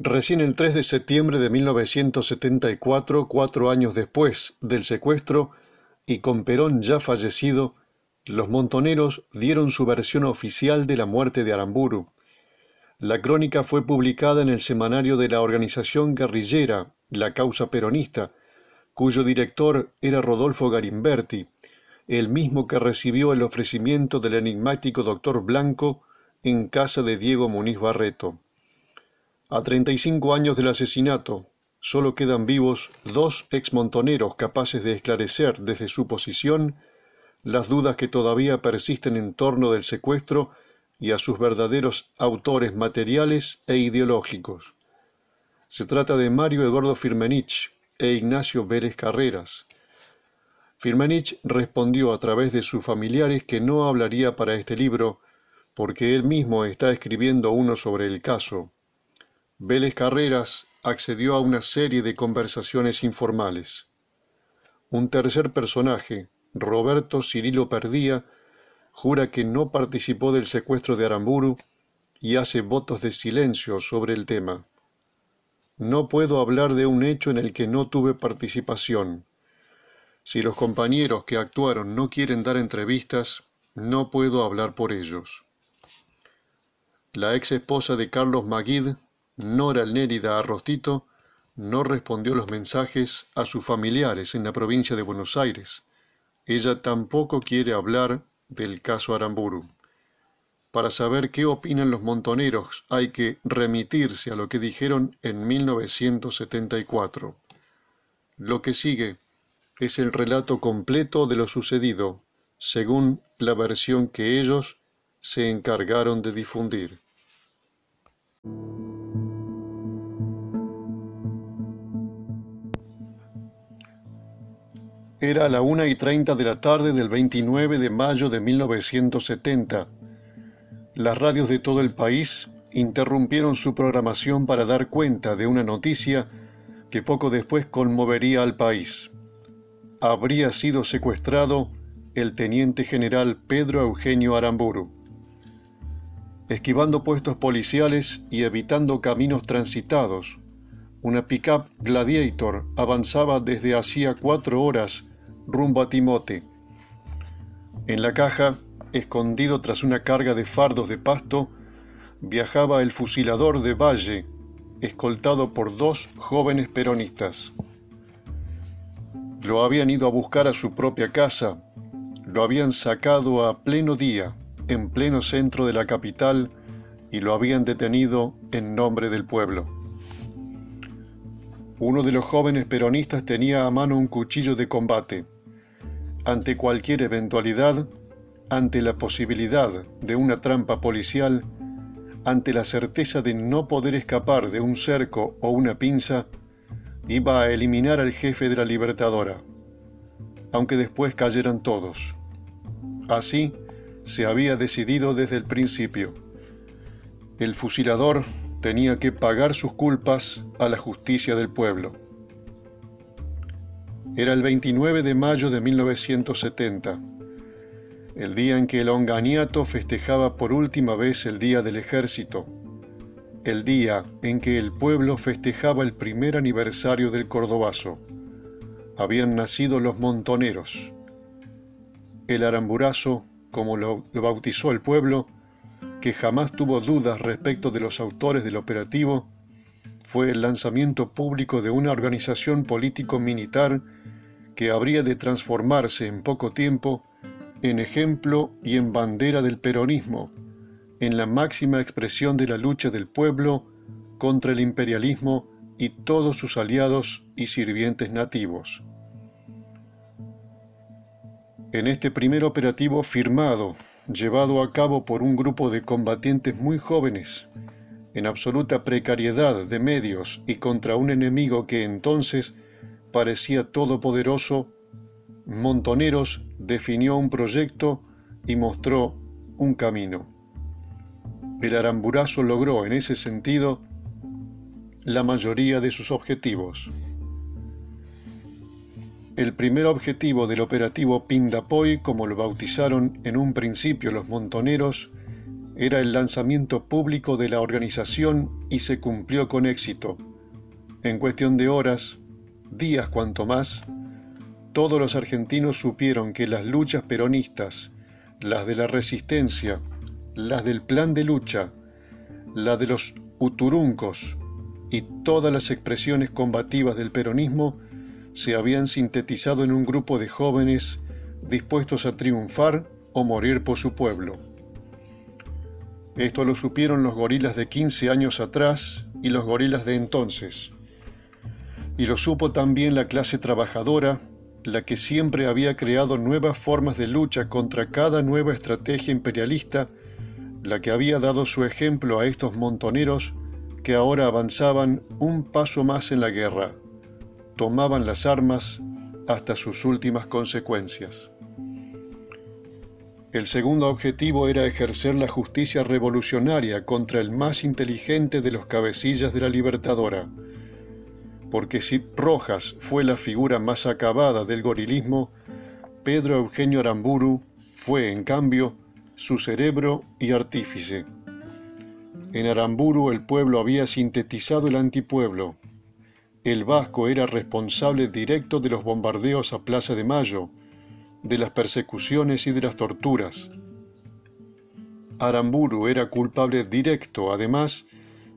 Recién el 3 de septiembre de 1974, cuatro años después del secuestro, y con Perón ya fallecido, los montoneros dieron su versión oficial de la muerte de Aramburu. La crónica fue publicada en el semanario de la organización guerrillera La Causa Peronista, cuyo director era Rodolfo Garimberti, el mismo que recibió el ofrecimiento del enigmático doctor Blanco en casa de Diego Muniz Barreto. A 35 años del asesinato, solo quedan vivos dos exmontoneros capaces de esclarecer desde su posición las dudas que todavía persisten en torno del secuestro y a sus verdaderos autores materiales e ideológicos. Se trata de Mario Eduardo Firmenich e Ignacio Vélez Carreras. Firmenich respondió a través de sus familiares que no hablaría para este libro porque él mismo está escribiendo uno sobre el caso. Vélez Carreras accedió a una serie de conversaciones informales. Un tercer personaje, Roberto Cirilo Perdía, jura que no participó del secuestro de Aramburu y hace votos de silencio sobre el tema. No puedo hablar de un hecho en el que no tuve participación. Si los compañeros que actuaron no quieren dar entrevistas, no puedo hablar por ellos. La ex esposa de Carlos Maguid Nora Nérida Arrostito no respondió los mensajes a sus familiares en la provincia de Buenos Aires. Ella tampoco quiere hablar del caso Aramburu. Para saber qué opinan los montoneros hay que remitirse a lo que dijeron en 1974. Lo que sigue es el relato completo de lo sucedido, según la versión que ellos se encargaron de difundir. Era la una y treinta de la tarde del 29 de mayo de 1970. Las radios de todo el país interrumpieron su programación para dar cuenta de una noticia que poco después conmovería al país. Habría sido secuestrado el teniente general Pedro Eugenio Aramburu. Esquivando puestos policiales y evitando caminos transitados, una pickup Gladiator avanzaba desde hacía cuatro horas rumbo a Timote. En la caja, escondido tras una carga de fardos de pasto, viajaba el fusilador de Valle, escoltado por dos jóvenes peronistas. Lo habían ido a buscar a su propia casa, lo habían sacado a pleno día, en pleno centro de la capital, y lo habían detenido en nombre del pueblo. Uno de los jóvenes peronistas tenía a mano un cuchillo de combate ante cualquier eventualidad, ante la posibilidad de una trampa policial, ante la certeza de no poder escapar de un cerco o una pinza, iba a eliminar al jefe de la Libertadora, aunque después cayeran todos. Así se había decidido desde el principio. El fusilador tenía que pagar sus culpas a la justicia del pueblo. Era el 29 de mayo de 1970, el día en que el Onganiato festejaba por última vez el Día del Ejército, el día en que el pueblo festejaba el primer aniversario del Cordobazo. Habían nacido los montoneros. El aramburazo, como lo bautizó el pueblo, que jamás tuvo dudas respecto de los autores del operativo, fue el lanzamiento público de una organización político-militar que habría de transformarse en poco tiempo en ejemplo y en bandera del peronismo, en la máxima expresión de la lucha del pueblo contra el imperialismo y todos sus aliados y sirvientes nativos. En este primer operativo firmado, llevado a cabo por un grupo de combatientes muy jóvenes, en absoluta precariedad de medios y contra un enemigo que entonces parecía todopoderoso, Montoneros definió un proyecto y mostró un camino. El aramburazo logró en ese sentido la mayoría de sus objetivos. El primer objetivo del operativo Pindapoy, como lo bautizaron en un principio los montoneros, Era el lanzamiento público de la organización y se cumplió con éxito. En cuestión de horas, días cuanto más, todos los argentinos supieron que las luchas peronistas, las de la resistencia, las del plan de lucha, las de los uturuncos y todas las expresiones combativas del peronismo se habían sintetizado en un grupo de jóvenes dispuestos a triunfar o morir por su pueblo. Esto lo supieron los gorilas de 15 años atrás y los gorilas de entonces. Y lo supo también la clase trabajadora, la que siempre había creado nuevas formas de lucha contra cada nueva estrategia imperialista, la que había dado su ejemplo a estos montoneros que ahora avanzaban un paso más en la guerra, tomaban las armas hasta sus últimas consecuencias. El segundo objetivo era ejercer la justicia revolucionaria contra el más inteligente de los cabecillas de la Libertadora, porque si Rojas fue la figura más acabada del gorilismo, Pedro Eugenio Aramburu fue, en cambio, su cerebro y artífice. En Aramburu el pueblo había sintetizado el antipueblo. El vasco era responsable directo de los bombardeos a Plaza de Mayo, de las persecuciones y de las torturas. Aramburu era culpable directo, además,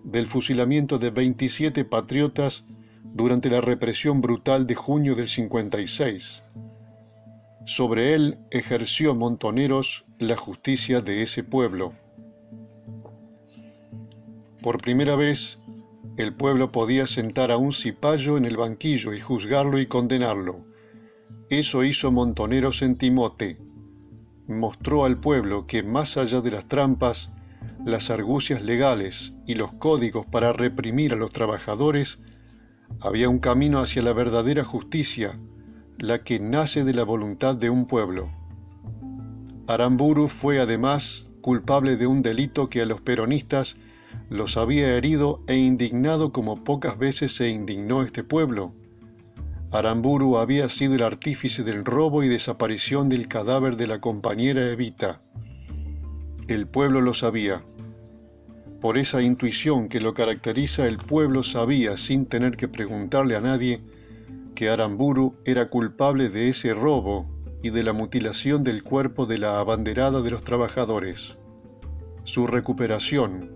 del fusilamiento de 27 patriotas durante la represión brutal de junio del 56. Sobre él ejerció Montoneros la justicia de ese pueblo. Por primera vez, el pueblo podía sentar a un cipayo en el banquillo y juzgarlo y condenarlo. Eso hizo Montoneros en Timote. Mostró al pueblo que más allá de las trampas, las argucias legales y los códigos para reprimir a los trabajadores, había un camino hacia la verdadera justicia, la que nace de la voluntad de un pueblo. Aramburu fue además culpable de un delito que a los peronistas los había herido e indignado como pocas veces se indignó este pueblo. Aramburu había sido el artífice del robo y desaparición del cadáver de la compañera Evita. El pueblo lo sabía. Por esa intuición que lo caracteriza, el pueblo sabía, sin tener que preguntarle a nadie, que Aramburu era culpable de ese robo y de la mutilación del cuerpo de la abanderada de los trabajadores. Su recuperación,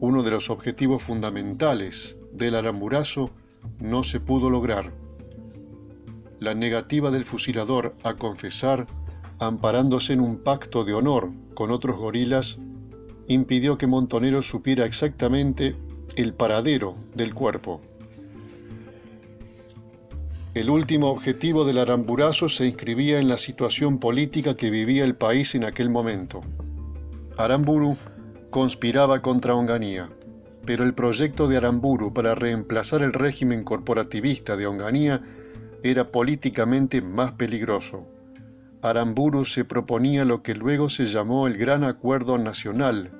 uno de los objetivos fundamentales del aramburazo, no se pudo lograr. La negativa del fusilador a confesar, amparándose en un pacto de honor con otros gorilas, impidió que Montonero supiera exactamente el paradero del cuerpo. El último objetivo del Aramburazo se inscribía en la situación política que vivía el país en aquel momento. Aramburu conspiraba contra Onganía, pero el proyecto de Aramburu para reemplazar el régimen corporativista de Onganía era políticamente más peligroso. Aramburu se proponía lo que luego se llamó el Gran Acuerdo Nacional,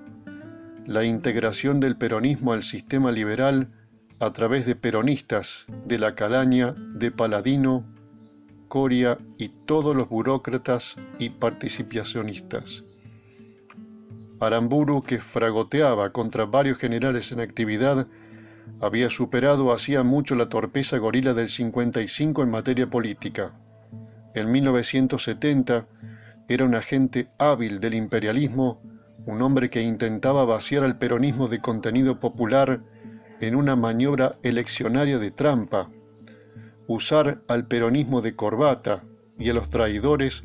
la integración del peronismo al sistema liberal a través de peronistas de la Calaña, de Paladino, Coria y todos los burócratas y participacionistas. Aramburu, que fragoteaba contra varios generales en actividad, había superado hacía mucho la torpeza gorila del 55 en materia política. En 1970 era un agente hábil del imperialismo, un hombre que intentaba vaciar al peronismo de contenido popular en una maniobra eleccionaria de trampa, usar al peronismo de corbata y a los traidores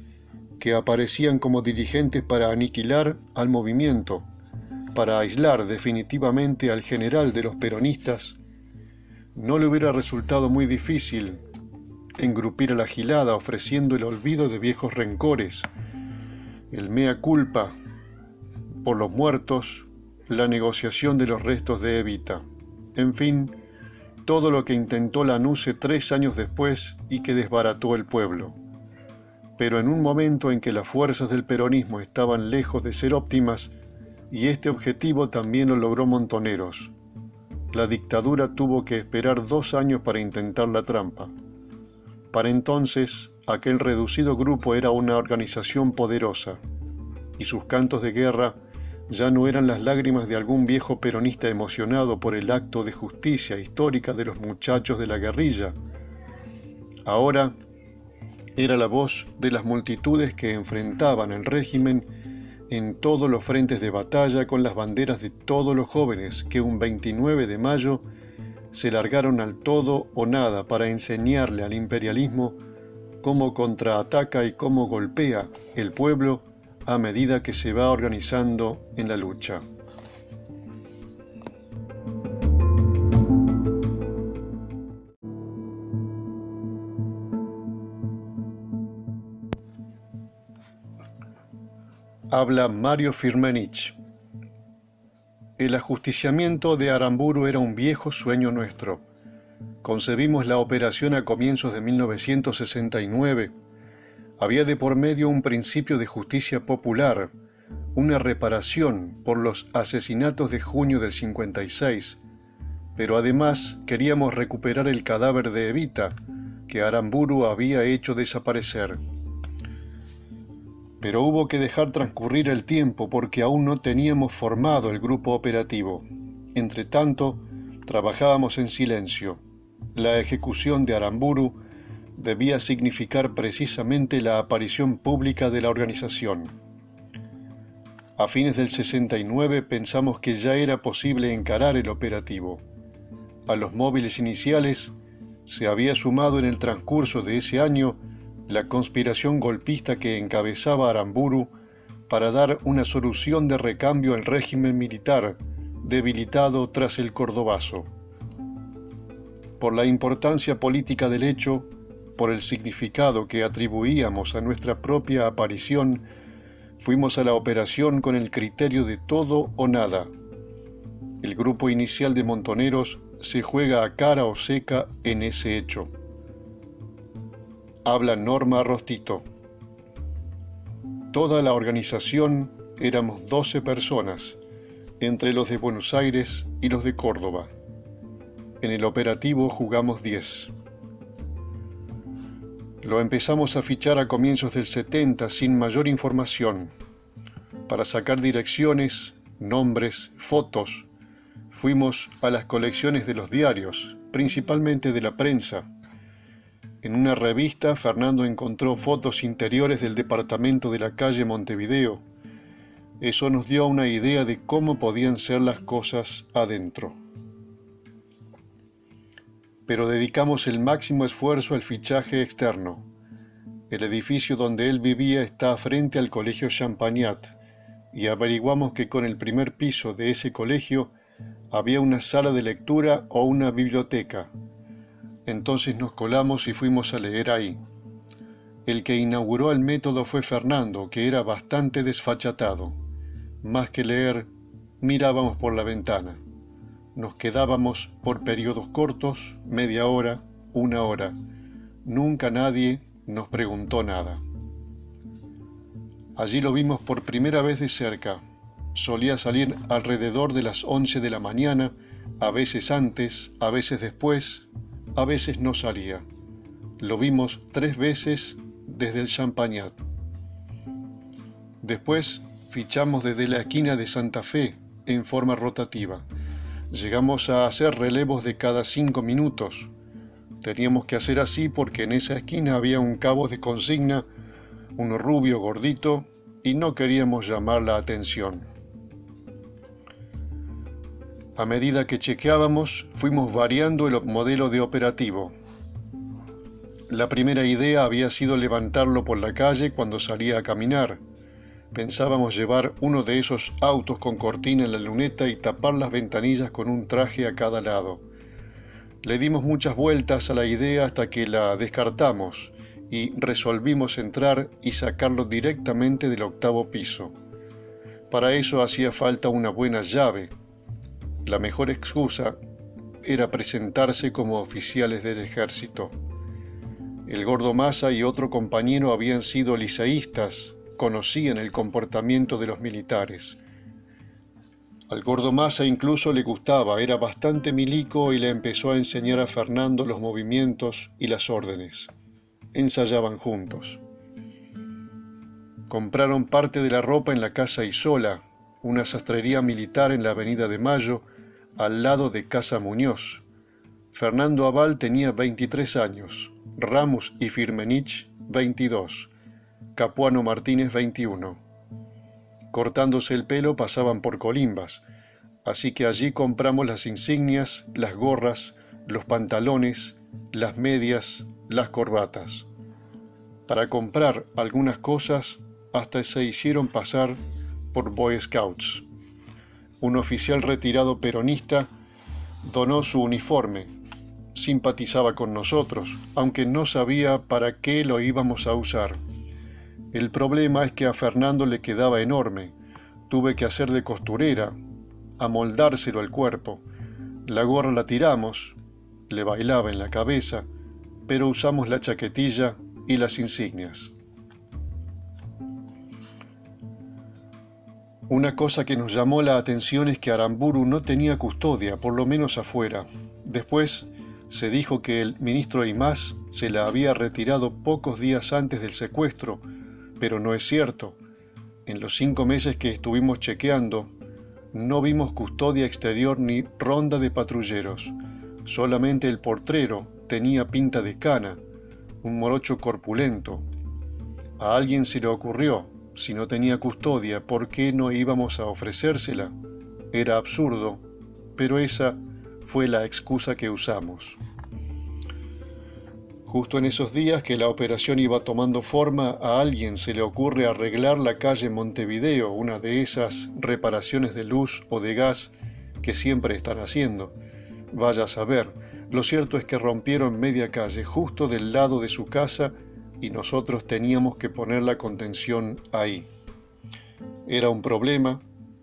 que aparecían como dirigentes para aniquilar al movimiento, para aislar definitivamente al general de los peronistas, no le hubiera resultado muy difícil engrupir a la gilada ofreciendo el olvido de viejos rencores, el mea culpa por los muertos, la negociación de los restos de Evita, en fin, todo lo que intentó Lanuse tres años después y que desbarató el pueblo. Pero en un momento en que las fuerzas del peronismo estaban lejos de ser óptimas, y este objetivo también lo logró Montoneros, la dictadura tuvo que esperar dos años para intentar la trampa. Para entonces, aquel reducido grupo era una organización poderosa, y sus cantos de guerra ya no eran las lágrimas de algún viejo peronista emocionado por el acto de justicia histórica de los muchachos de la guerrilla. Ahora era la voz de las multitudes que enfrentaban el régimen en todos los frentes de batalla con las banderas de todos los jóvenes que un 29 de mayo se largaron al todo o nada para enseñarle al imperialismo cómo contraataca y cómo golpea el pueblo a medida que se va organizando en la lucha. Habla Mario Firmenich. El ajusticiamiento de Aramburu era un viejo sueño nuestro. Concebimos la operación a comienzos de 1969. Había de por medio un principio de justicia popular, una reparación por los asesinatos de junio del 56, pero además queríamos recuperar el cadáver de Evita, que Aramburu había hecho desaparecer pero hubo que dejar transcurrir el tiempo porque aún no teníamos formado el grupo operativo. Entre tanto, trabajábamos en silencio. La ejecución de Aramburu debía significar precisamente la aparición pública de la organización. A fines del 69 pensamos que ya era posible encarar el operativo. A los móviles iniciales se había sumado en el transcurso de ese año la conspiración golpista que encabezaba Aramburu para dar una solución de recambio al régimen militar debilitado tras el Cordobazo. Por la importancia política del hecho, por el significado que atribuíamos a nuestra propia aparición, fuimos a la operación con el criterio de todo o nada. El grupo inicial de montoneros se juega a cara o seca en ese hecho habla Norma Rostito. Toda la organización éramos 12 personas, entre los de Buenos Aires y los de Córdoba. En el operativo jugamos 10. Lo empezamos a fichar a comienzos del 70 sin mayor información. Para sacar direcciones, nombres, fotos, fuimos a las colecciones de los diarios, principalmente de la prensa, en una revista, Fernando encontró fotos interiores del departamento de la calle Montevideo. Eso nos dio una idea de cómo podían ser las cosas adentro. Pero dedicamos el máximo esfuerzo al fichaje externo. El edificio donde él vivía está frente al colegio Champagnat y averiguamos que con el primer piso de ese colegio había una sala de lectura o una biblioteca entonces nos colamos y fuimos a leer ahí. El que inauguró el método fue Fernando, que era bastante desfachatado. Más que leer, mirábamos por la ventana. Nos quedábamos por periodos cortos, media hora, una hora. Nunca nadie nos preguntó nada. Allí lo vimos por primera vez de cerca. Solía salir alrededor de las once de la mañana, a veces antes, a veces después, a veces no salía. Lo vimos tres veces desde el Champagnat. Después fichamos desde la esquina de Santa Fe en forma rotativa. Llegamos a hacer relevos de cada cinco minutos. Teníamos que hacer así porque en esa esquina había un cabo de consigna, uno rubio gordito, y no queríamos llamar la atención. A medida que chequeábamos, fuimos variando el modelo de operativo. La primera idea había sido levantarlo por la calle cuando salía a caminar. Pensábamos llevar uno de esos autos con cortina en la luneta y tapar las ventanillas con un traje a cada lado. Le dimos muchas vueltas a la idea hasta que la descartamos y resolvimos entrar y sacarlo directamente del octavo piso. Para eso hacía falta una buena llave, la mejor excusa era presentarse como oficiales del ejército. El gordo Massa y otro compañero habían sido liceístas, conocían el comportamiento de los militares. Al gordo Massa incluso le gustaba, era bastante milico y le empezó a enseñar a Fernando los movimientos y las órdenes. Ensayaban juntos. Compraron parte de la ropa en la casa Isola, una sastrería militar en la Avenida de Mayo, al lado de Casa Muñoz. Fernando Aval tenía 23 años, Ramos y Firmenich 22, Capuano Martínez 21. Cortándose el pelo pasaban por Colimbas, así que allí compramos las insignias, las gorras, los pantalones, las medias, las corbatas. Para comprar algunas cosas hasta se hicieron pasar Boy Scouts. Un oficial retirado peronista donó su uniforme, simpatizaba con nosotros, aunque no sabía para qué lo íbamos a usar. El problema es que a Fernando le quedaba enorme, tuve que hacer de costurera, amoldárselo al cuerpo. La gorra la tiramos, le bailaba en la cabeza, pero usamos la chaquetilla y las insignias. Una cosa que nos llamó la atención es que Aramburu no tenía custodia, por lo menos afuera. Después se dijo que el ministro Imás se la había retirado pocos días antes del secuestro, pero no es cierto. En los cinco meses que estuvimos chequeando, no vimos custodia exterior ni ronda de patrulleros. Solamente el portrero tenía pinta de cana, un morocho corpulento. A alguien se le ocurrió, si no tenía custodia, ¿por qué no íbamos a ofrecérsela? Era absurdo, pero esa fue la excusa que usamos. Justo en esos días que la operación iba tomando forma, a alguien se le ocurre arreglar la calle Montevideo, una de esas reparaciones de luz o de gas que siempre están haciendo. Vaya a saber, lo cierto es que rompieron media calle justo del lado de su casa y nosotros teníamos que poner la contención ahí. Era un problema,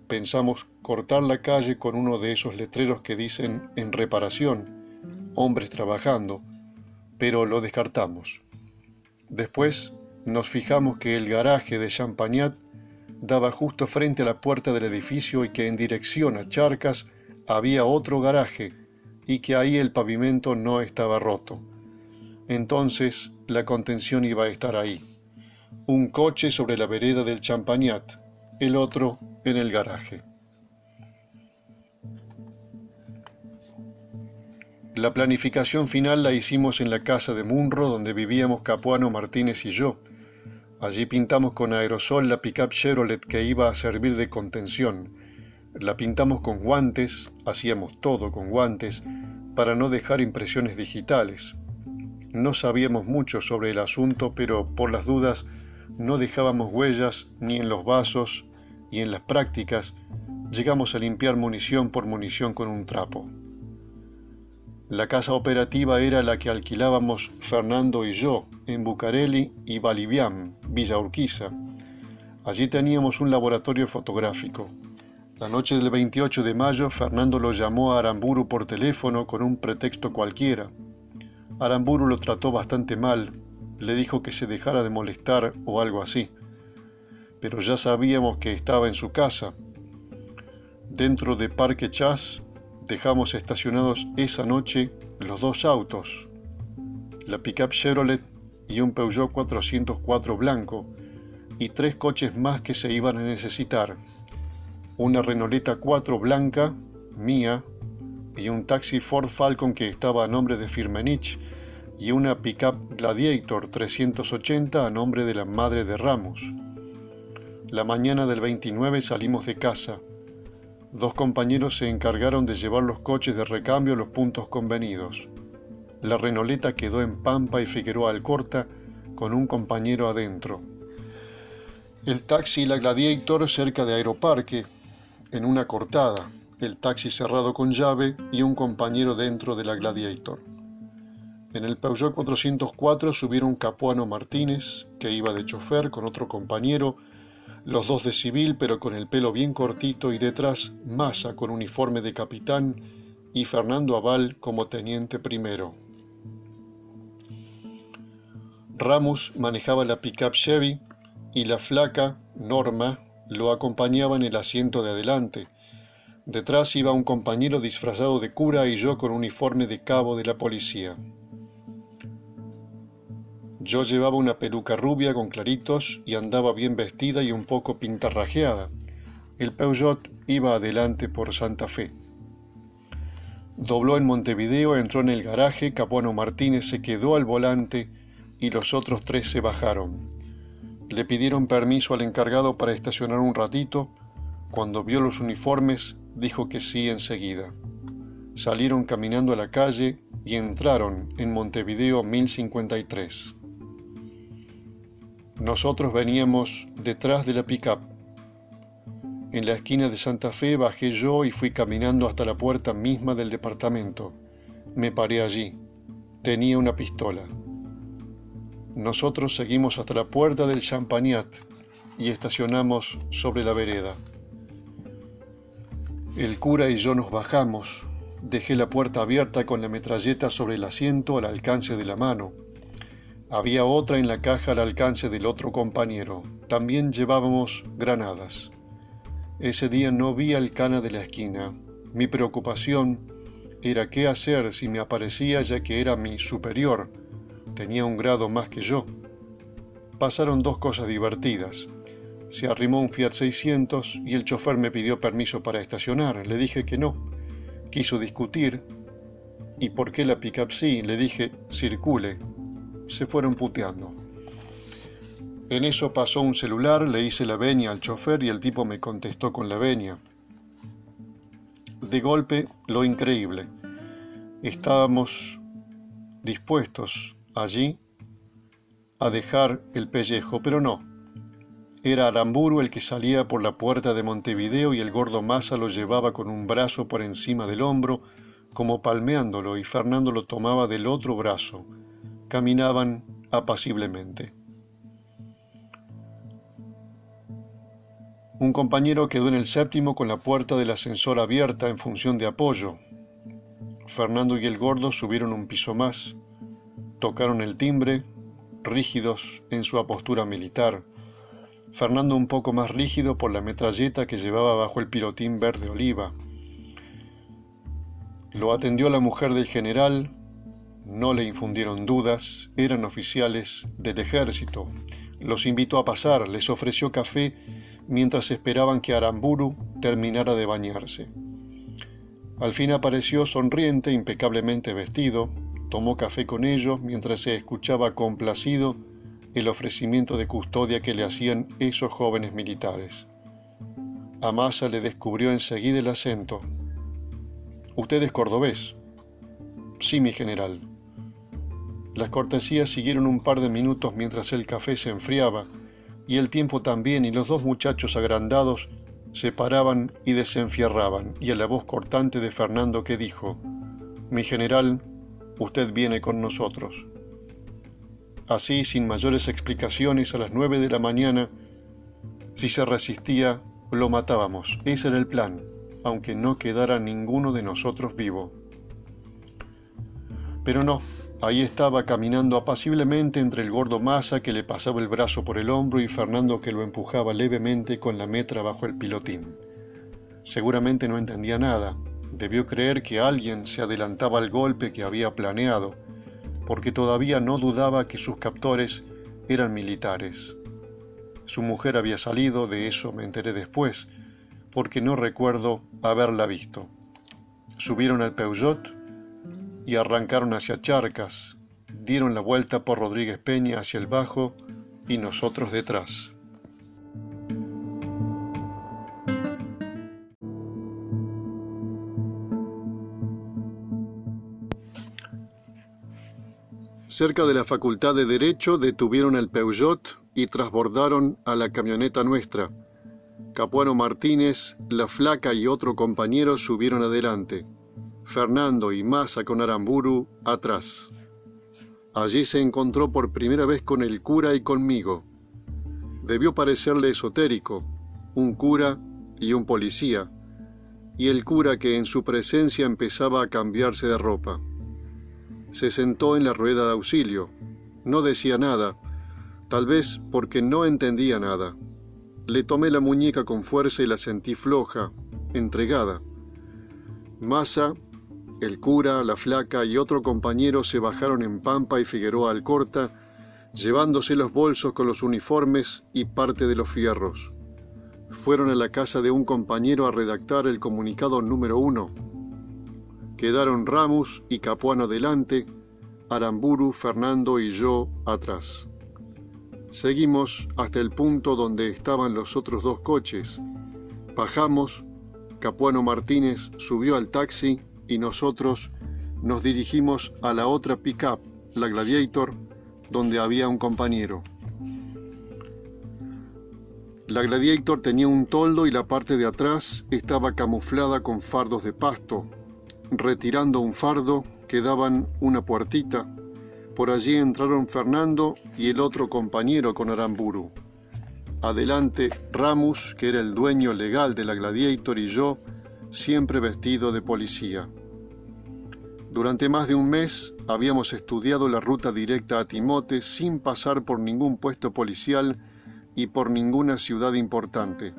pensamos cortar la calle con uno de esos letreros que dicen en reparación, hombres trabajando, pero lo descartamos. Después nos fijamos que el garaje de Champagnat daba justo frente a la puerta del edificio y que en dirección a Charcas había otro garaje y que ahí el pavimento no estaba roto. Entonces la contención iba a estar ahí. Un coche sobre la vereda del Champagnat, el otro en el garaje. La planificación final la hicimos en la casa de Munro, donde vivíamos Capuano Martínez y yo. Allí pintamos con aerosol la pickup Chevrolet que iba a servir de contención la pintamos con guantes, hacíamos todo con guantes, para no dejar impresiones digitales. No sabíamos mucho sobre el asunto, pero por las dudas no dejábamos huellas ni en los vasos y en las prácticas llegamos a limpiar munición por munición con un trapo. La casa operativa era la que alquilábamos Fernando y yo en Bucareli y Baliviam, Villa Urquiza. Allí teníamos un laboratorio fotográfico. La noche del 28 de mayo, Fernando lo llamó a Aramburu por teléfono con un pretexto cualquiera. Aramburu lo trató bastante mal, le dijo que se dejara de molestar o algo así. Pero ya sabíamos que estaba en su casa. Dentro de Parque Chas dejamos estacionados esa noche los dos autos, la pickup Chevrolet y un Peugeot 404 blanco, y tres coches más que se iban a necesitar una Renoleta 4 blanca, mía, y un taxi Ford Falcon que estaba a nombre de Firmenich, y una pickup Gladiator 380 a nombre de la madre de Ramos. La mañana del 29 salimos de casa. Dos compañeros se encargaron de llevar los coches de recambio a los puntos convenidos. La Renoleta quedó en Pampa y Figueroa Alcorta con un compañero adentro. El taxi y la Gladiator cerca de Aeroparque, en una cortada, el taxi cerrado con llave y un compañero dentro de la Gladiator. En el Peugeot 404 subieron Capuano Martínez, que iba de chofer con otro compañero, los dos de civil pero con el pelo bien cortito y detrás Massa con uniforme de capitán y Fernando Aval como teniente primero. Ramos manejaba la pickup Chevy y la flaca, Norma, lo acompañaba en el asiento de adelante. Detrás iba un compañero disfrazado de cura y yo con uniforme de cabo de la policía. Yo llevaba una peluca rubia con claritos y andaba bien vestida y un poco pintarrajeada. El Peugeot iba adelante por Santa Fe. Dobló en Montevideo, entró en el garaje, Capuano Martínez se quedó al volante y los otros tres se bajaron. Le pidieron permiso al encargado para estacionar un ratito. Cuando vio los uniformes, dijo que sí enseguida. Salieron caminando a la calle y entraron en Montevideo 1053. Nosotros veníamos detrás de la pickup. En la esquina de Santa Fe bajé yo y fui caminando hasta la puerta misma del departamento. Me paré allí. Tenía una pistola. Nosotros seguimos hasta la puerta del Champagnat y estacionamos sobre la vereda. El cura y yo nos bajamos. Dejé la puerta abierta con la metralleta sobre el asiento al alcance de la mano. Había otra en la caja al alcance del otro compañero. También llevábamos granadas. Ese día no vi al cana de la esquina. Mi preocupación era qué hacer si me aparecía ya que era mi superior tenía un grado más que yo. Pasaron dos cosas divertidas. Se arrimó un Fiat 600 y el chofer me pidió permiso para estacionar. Le dije que no. Quiso discutir. ¿Y por qué la pickup sí? Le dije, circule. Se fueron puteando. En eso pasó un celular, le hice la venia al chofer y el tipo me contestó con la venia. De golpe, lo increíble. Estábamos dispuestos allí a dejar el pellejo, pero no. Era Aramburu el que salía por la puerta de Montevideo y el gordo Massa lo llevaba con un brazo por encima del hombro, como palmeándolo, y Fernando lo tomaba del otro brazo. Caminaban apaciblemente. Un compañero quedó en el séptimo con la puerta del ascensor abierta en función de apoyo. Fernando y el gordo subieron un piso más. Tocaron el timbre, rígidos en su apostura militar, Fernando un poco más rígido por la metralleta que llevaba bajo el pilotín verde oliva. Lo atendió la mujer del general, no le infundieron dudas, eran oficiales del ejército. Los invitó a pasar, les ofreció café mientras esperaban que Aramburu terminara de bañarse. Al fin apareció sonriente, impecablemente vestido, tomó café con ellos mientras se escuchaba complacido el ofrecimiento de custodia que le hacían esos jóvenes militares. Amasa le descubrió enseguida el acento. ¿Usted es cordobés? Sí, mi general. Las cortesías siguieron un par de minutos mientras el café se enfriaba, y el tiempo también, y los dos muchachos agrandados se paraban y desenfierraban, y a la voz cortante de Fernando que dijo, Mi general, usted viene con nosotros. Así, sin mayores explicaciones, a las nueve de la mañana, si se resistía, lo matábamos. Ese era el plan, aunque no quedara ninguno de nosotros vivo. Pero no, ahí estaba caminando apaciblemente entre el gordo masa que le pasaba el brazo por el hombro y Fernando que lo empujaba levemente con la metra bajo el pilotín. Seguramente no entendía nada, Debió creer que alguien se adelantaba al golpe que había planeado, porque todavía no dudaba que sus captores eran militares. Su mujer había salido, de eso me enteré después, porque no recuerdo haberla visto. Subieron al Peugeot y arrancaron hacia Charcas, dieron la vuelta por Rodríguez Peña hacia el bajo y nosotros detrás. Cerca de la Facultad de Derecho detuvieron el Peugeot y trasbordaron a la camioneta nuestra. Capuano Martínez, La Flaca y otro compañero subieron adelante. Fernando y Massa con Aramburu atrás. Allí se encontró por primera vez con el cura y conmigo. Debió parecerle esotérico, un cura y un policía, y el cura que en su presencia empezaba a cambiarse de ropa se sentó en la rueda de auxilio. No decía nada, tal vez porque no entendía nada. Le tomé la muñeca con fuerza y la sentí floja, entregada. Massa, el cura, la flaca y otro compañero se bajaron en Pampa y Figueroa Alcorta, llevándose los bolsos con los uniformes y parte de los fierros. fueron a la casa de un compañero a redactar el comunicado número uno. Quedaron Ramus y Capuano delante, Aramburu, Fernando y yo atrás. Seguimos hasta el punto donde estaban los otros dos coches. Bajamos, Capuano Martínez subió al taxi y nosotros nos dirigimos a la otra pickup, la Gladiator, donde había un compañero. La Gladiator tenía un toldo y la parte de atrás estaba camuflada con fardos de pasto. Retirando un fardo quedaban una puertita. Por allí entraron Fernando y el otro compañero con Aramburu. Adelante Ramus, que era el dueño legal de la Gladiator, y yo, siempre vestido de policía. Durante más de un mes habíamos estudiado la ruta directa a Timote sin pasar por ningún puesto policial y por ninguna ciudad importante.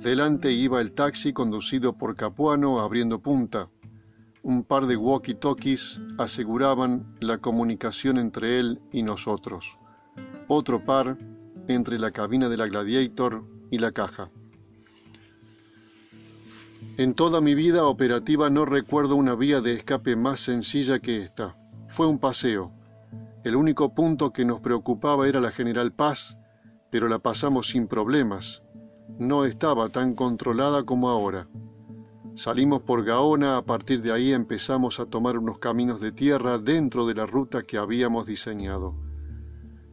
Delante iba el taxi conducido por Capuano abriendo punta. Un par de walkie-talkies aseguraban la comunicación entre él y nosotros. Otro par entre la cabina de la Gladiator y la caja. En toda mi vida operativa no recuerdo una vía de escape más sencilla que esta. Fue un paseo. El único punto que nos preocupaba era la General Paz pero la pasamos sin problemas. No estaba tan controlada como ahora. Salimos por Gaona, a partir de ahí empezamos a tomar unos caminos de tierra dentro de la ruta que habíamos diseñado.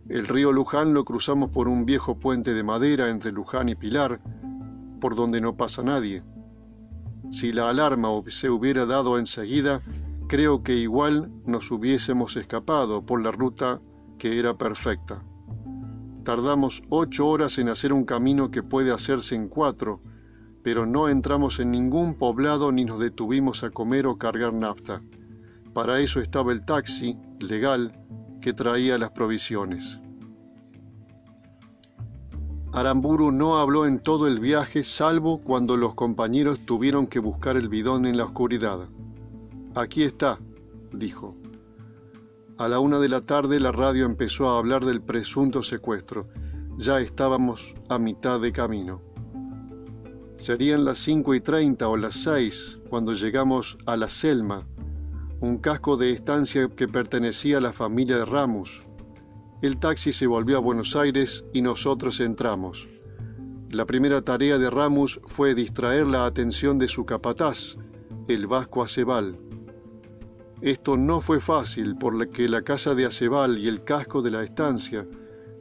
El río Luján lo cruzamos por un viejo puente de madera entre Luján y Pilar, por donde no pasa nadie. Si la alarma se hubiera dado enseguida, creo que igual nos hubiésemos escapado por la ruta que era perfecta. Tardamos ocho horas en hacer un camino que puede hacerse en cuatro, pero no entramos en ningún poblado ni nos detuvimos a comer o cargar nafta. Para eso estaba el taxi, legal, que traía las provisiones. Aramburu no habló en todo el viaje salvo cuando los compañeros tuvieron que buscar el bidón en la oscuridad. Aquí está, dijo. A la una de la tarde la radio empezó a hablar del presunto secuestro. Ya estábamos a mitad de camino. Serían las cinco y treinta o las seis cuando llegamos a La Selma, un casco de estancia que pertenecía a la familia de Ramos. El taxi se volvió a Buenos Aires y nosotros entramos. La primera tarea de Ramos fue distraer la atención de su capataz, el vasco Acebal. Esto no fue fácil porque la casa de Acebal y el casco de la estancia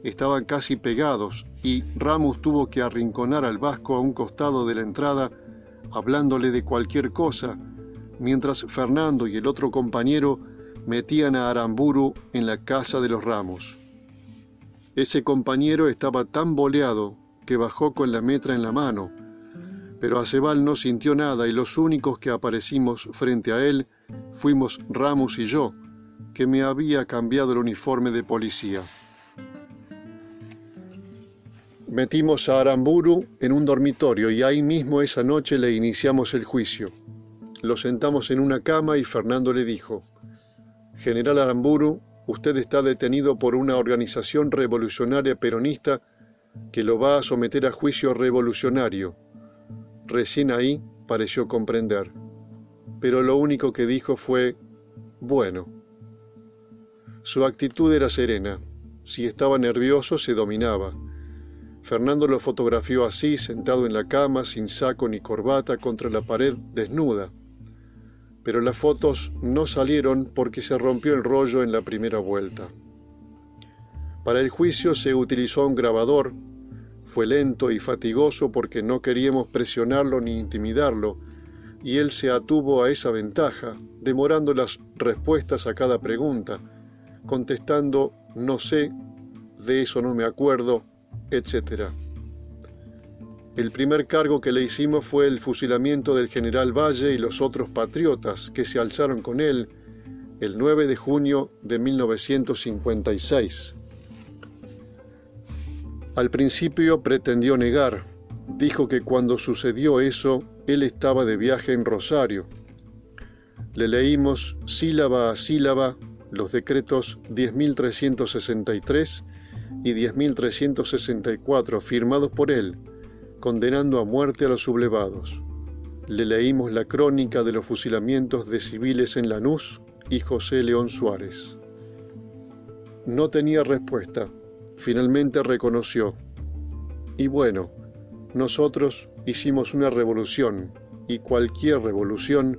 estaban casi pegados y Ramos tuvo que arrinconar al vasco a un costado de la entrada hablándole de cualquier cosa, mientras Fernando y el otro compañero metían a Aramburu en la casa de los Ramos. Ese compañero estaba tan boleado que bajó con la metra en la mano, pero Acebal no sintió nada y los únicos que aparecimos frente a él fuimos Ramos y yo, que me había cambiado el uniforme de policía. Metimos a Aramburu en un dormitorio y ahí mismo esa noche le iniciamos el juicio. Lo sentamos en una cama y Fernando le dijo, General Aramburu, usted está detenido por una organización revolucionaria peronista que lo va a someter a juicio revolucionario Recién ahí pareció comprender, pero lo único que dijo fue, bueno. Su actitud era serena, si estaba nervioso se dominaba. Fernando lo fotografió así, sentado en la cama, sin saco ni corbata, contra la pared desnuda. Pero las fotos no salieron porque se rompió el rollo en la primera vuelta. Para el juicio se utilizó un grabador fue lento y fatigoso porque no queríamos presionarlo ni intimidarlo, y él se atuvo a esa ventaja, demorando las respuestas a cada pregunta, contestando no sé, de eso no me acuerdo, etc. El primer cargo que le hicimos fue el fusilamiento del general Valle y los otros patriotas que se alzaron con él el 9 de junio de 1956. Al principio pretendió negar, dijo que cuando sucedió eso él estaba de viaje en Rosario. Le leímos sílaba a sílaba los decretos 10.363 y 10.364 firmados por él, condenando a muerte a los sublevados. Le leímos la crónica de los fusilamientos de civiles en Lanús y José León Suárez. No tenía respuesta. Finalmente reconoció. Y bueno, nosotros hicimos una revolución y cualquier revolución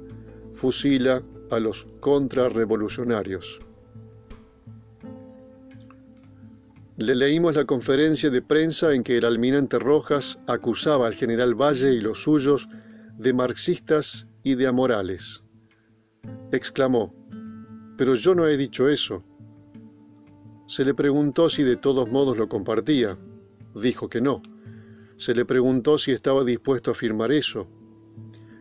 fusila a los contrarrevolucionarios. Le leímos la conferencia de prensa en que el almirante Rojas acusaba al general Valle y los suyos de marxistas y de amorales. Exclamó, pero yo no he dicho eso. Se le preguntó si de todos modos lo compartía. Dijo que no. Se le preguntó si estaba dispuesto a afirmar eso.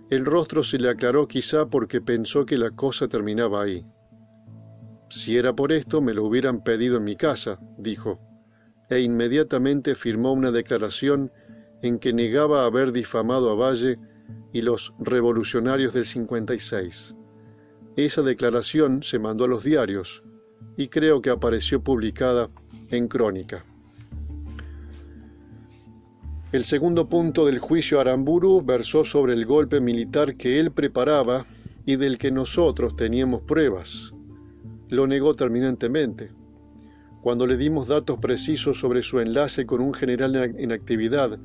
El rostro se le aclaró quizá porque pensó que la cosa terminaba ahí. Si era por esto, me lo hubieran pedido en mi casa, dijo e inmediatamente firmó una declaración en que negaba haber difamado a Valle y los revolucionarios del 56. Esa declaración se mandó a los diarios y creo que apareció publicada en Crónica. El segundo punto del juicio Aramburu versó sobre el golpe militar que él preparaba y del que nosotros teníamos pruebas. Lo negó terminantemente. Cuando le dimos datos precisos sobre su enlace con un general en actividad,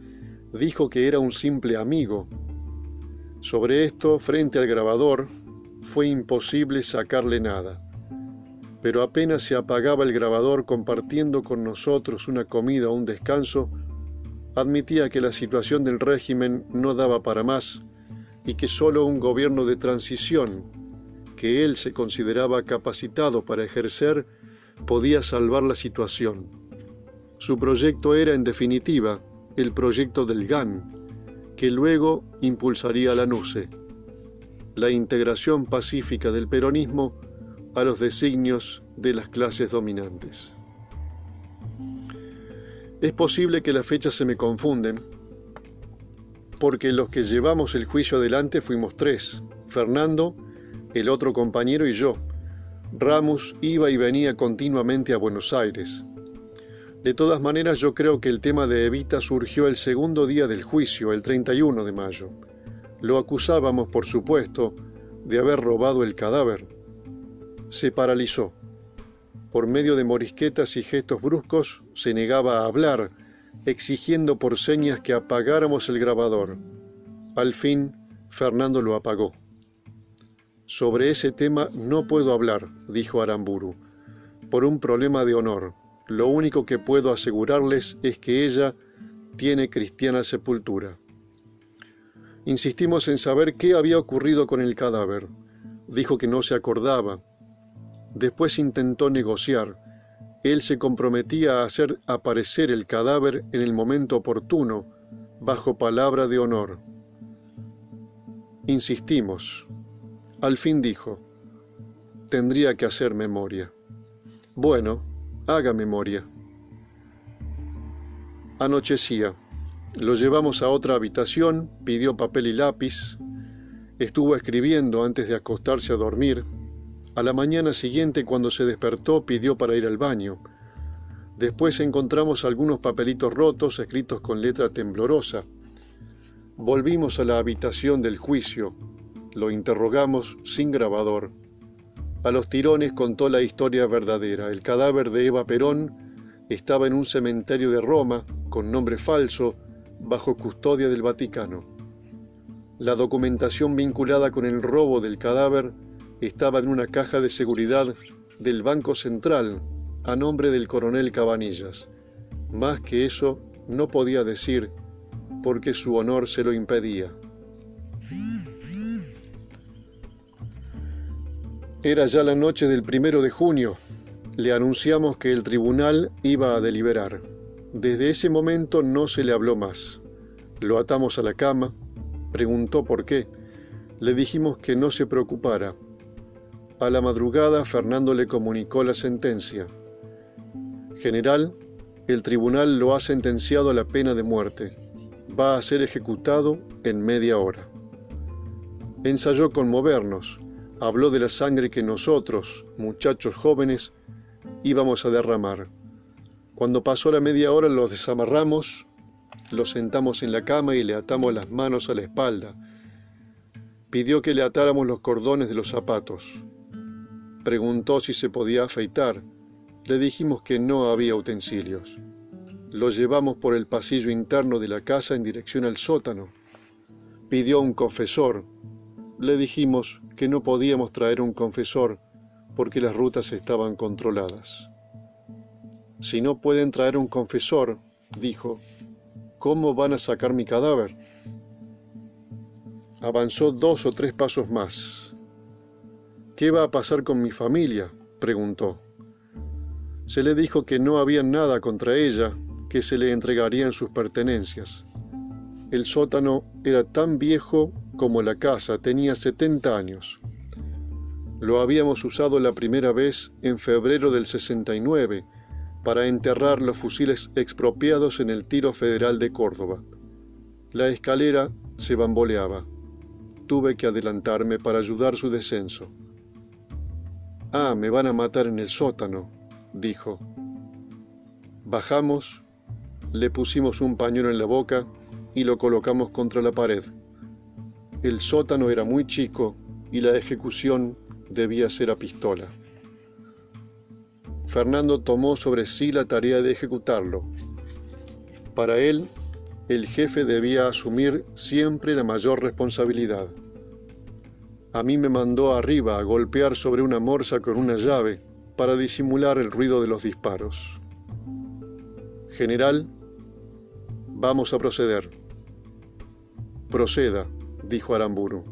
dijo que era un simple amigo. Sobre esto, frente al grabador, fue imposible sacarle nada. Pero apenas se apagaba el grabador compartiendo con nosotros una comida o un descanso, admitía que la situación del régimen no daba para más y que solo un gobierno de transición, que él se consideraba capacitado para ejercer, podía salvar la situación. Su proyecto era, en definitiva, el proyecto del GAN, que luego impulsaría la NUCE, la integración pacífica del peronismo a los designios de las clases dominantes. Es posible que las fechas se me confunden, porque los que llevamos el juicio adelante fuimos tres, Fernando, el otro compañero y yo, Ramos iba y venía continuamente a Buenos Aires. De todas maneras, yo creo que el tema de Evita surgió el segundo día del juicio, el 31 de mayo. Lo acusábamos, por supuesto, de haber robado el cadáver. Se paralizó. Por medio de morisquetas y gestos bruscos, se negaba a hablar, exigiendo por señas que apagáramos el grabador. Al fin, Fernando lo apagó. Sobre ese tema no puedo hablar, dijo Aramburu, por un problema de honor. Lo único que puedo asegurarles es que ella tiene cristiana sepultura. Insistimos en saber qué había ocurrido con el cadáver. Dijo que no se acordaba. Después intentó negociar. Él se comprometía a hacer aparecer el cadáver en el momento oportuno, bajo palabra de honor. Insistimos. Al fin dijo, tendría que hacer memoria. Bueno, haga memoria. Anochecía. Lo llevamos a otra habitación, pidió papel y lápiz, estuvo escribiendo antes de acostarse a dormir. A la mañana siguiente, cuando se despertó, pidió para ir al baño. Después encontramos algunos papelitos rotos escritos con letra temblorosa. Volvimos a la habitación del juicio. Lo interrogamos sin grabador. A los tirones contó la historia verdadera. El cadáver de Eva Perón estaba en un cementerio de Roma, con nombre falso, bajo custodia del Vaticano. La documentación vinculada con el robo del cadáver estaba en una caja de seguridad del Banco Central a nombre del coronel Cabanillas. Más que eso no podía decir porque su honor se lo impedía. Era ya la noche del primero de junio. Le anunciamos que el tribunal iba a deliberar. Desde ese momento no se le habló más. Lo atamos a la cama, preguntó por qué. Le dijimos que no se preocupara. A la madrugada Fernando le comunicó la sentencia. General, el tribunal lo ha sentenciado a la pena de muerte. Va a ser ejecutado en media hora. Ensayó conmovernos habló de la sangre que nosotros, muchachos jóvenes, íbamos a derramar. Cuando pasó la media hora los desamarramos Lo sentamos en la cama y le atamos las manos a la espalda. Pidió que le atáramos los cordones de los zapatos. Preguntó si se podía afeitar. Le dijimos que no había utensilios. Lo llevamos por el pasillo interno de la casa en dirección al sótano. Pidió un confesor. Le dijimos que no podíamos traer un confesor porque las rutas estaban controladas. Si no pueden traer un confesor, dijo, ¿cómo van a sacar mi cadáver? Avanzó dos o tres pasos más. ¿Qué va a pasar con mi familia? preguntó. Se le dijo que no había nada contra ella, que se le entregarían sus pertenencias. El sótano era tan viejo como la casa, tenía 70 años. Lo habíamos usado la primera vez en febrero del 69 para enterrar los fusiles expropiados en el tiro federal de Córdoba. La escalera se bamboleaba. Tuve que adelantarme para ayudar su descenso. Ah, me van a matar en el sótano, dijo. Bajamos, le pusimos un pañuelo en la boca y lo colocamos contra la pared. El sótano era muy chico y la ejecución debía ser a pistola. Fernando tomó sobre sí la tarea de ejecutarlo. Para él, el jefe debía asumir siempre la mayor responsabilidad. A mí me mandó arriba a golpear sobre una morsa con una llave para disimular el ruido de los disparos. General, vamos a proceder. Proceda, dijo Aramburu.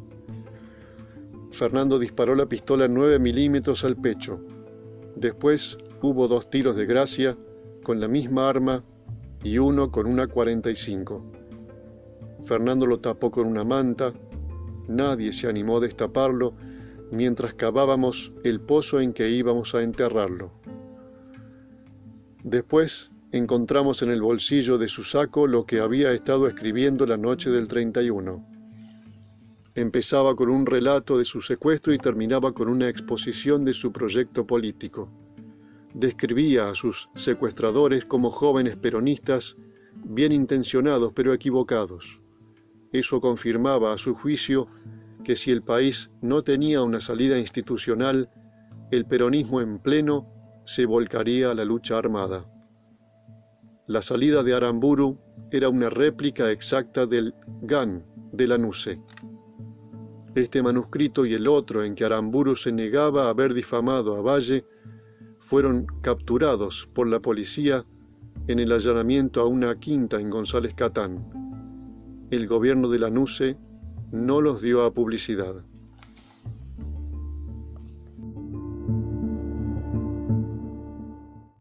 Fernando disparó la pistola 9 milímetros al pecho. Después hubo dos tiros de gracia con la misma arma y uno con una 45. Fernando lo tapó con una manta, nadie se animó a destaparlo mientras cavábamos el pozo en que íbamos a enterrarlo. Después encontramos en el bolsillo de su saco lo que había estado escribiendo la noche del 31. Empezaba con un relato de su secuestro y terminaba con una exposición de su proyecto político. Describía a sus secuestradores como jóvenes peronistas bien intencionados pero equivocados. Eso confirmaba a su juicio que si el país no tenía una salida institucional, el peronismo en pleno se volcaría a la lucha armada. La salida de Aramburu era una réplica exacta del GAN de la NUCE. Este manuscrito y el otro en que Aramburu se negaba a haber difamado a Valle fueron capturados por la policía en el allanamiento a una quinta en González Catán. El gobierno de la NUCE no los dio a publicidad.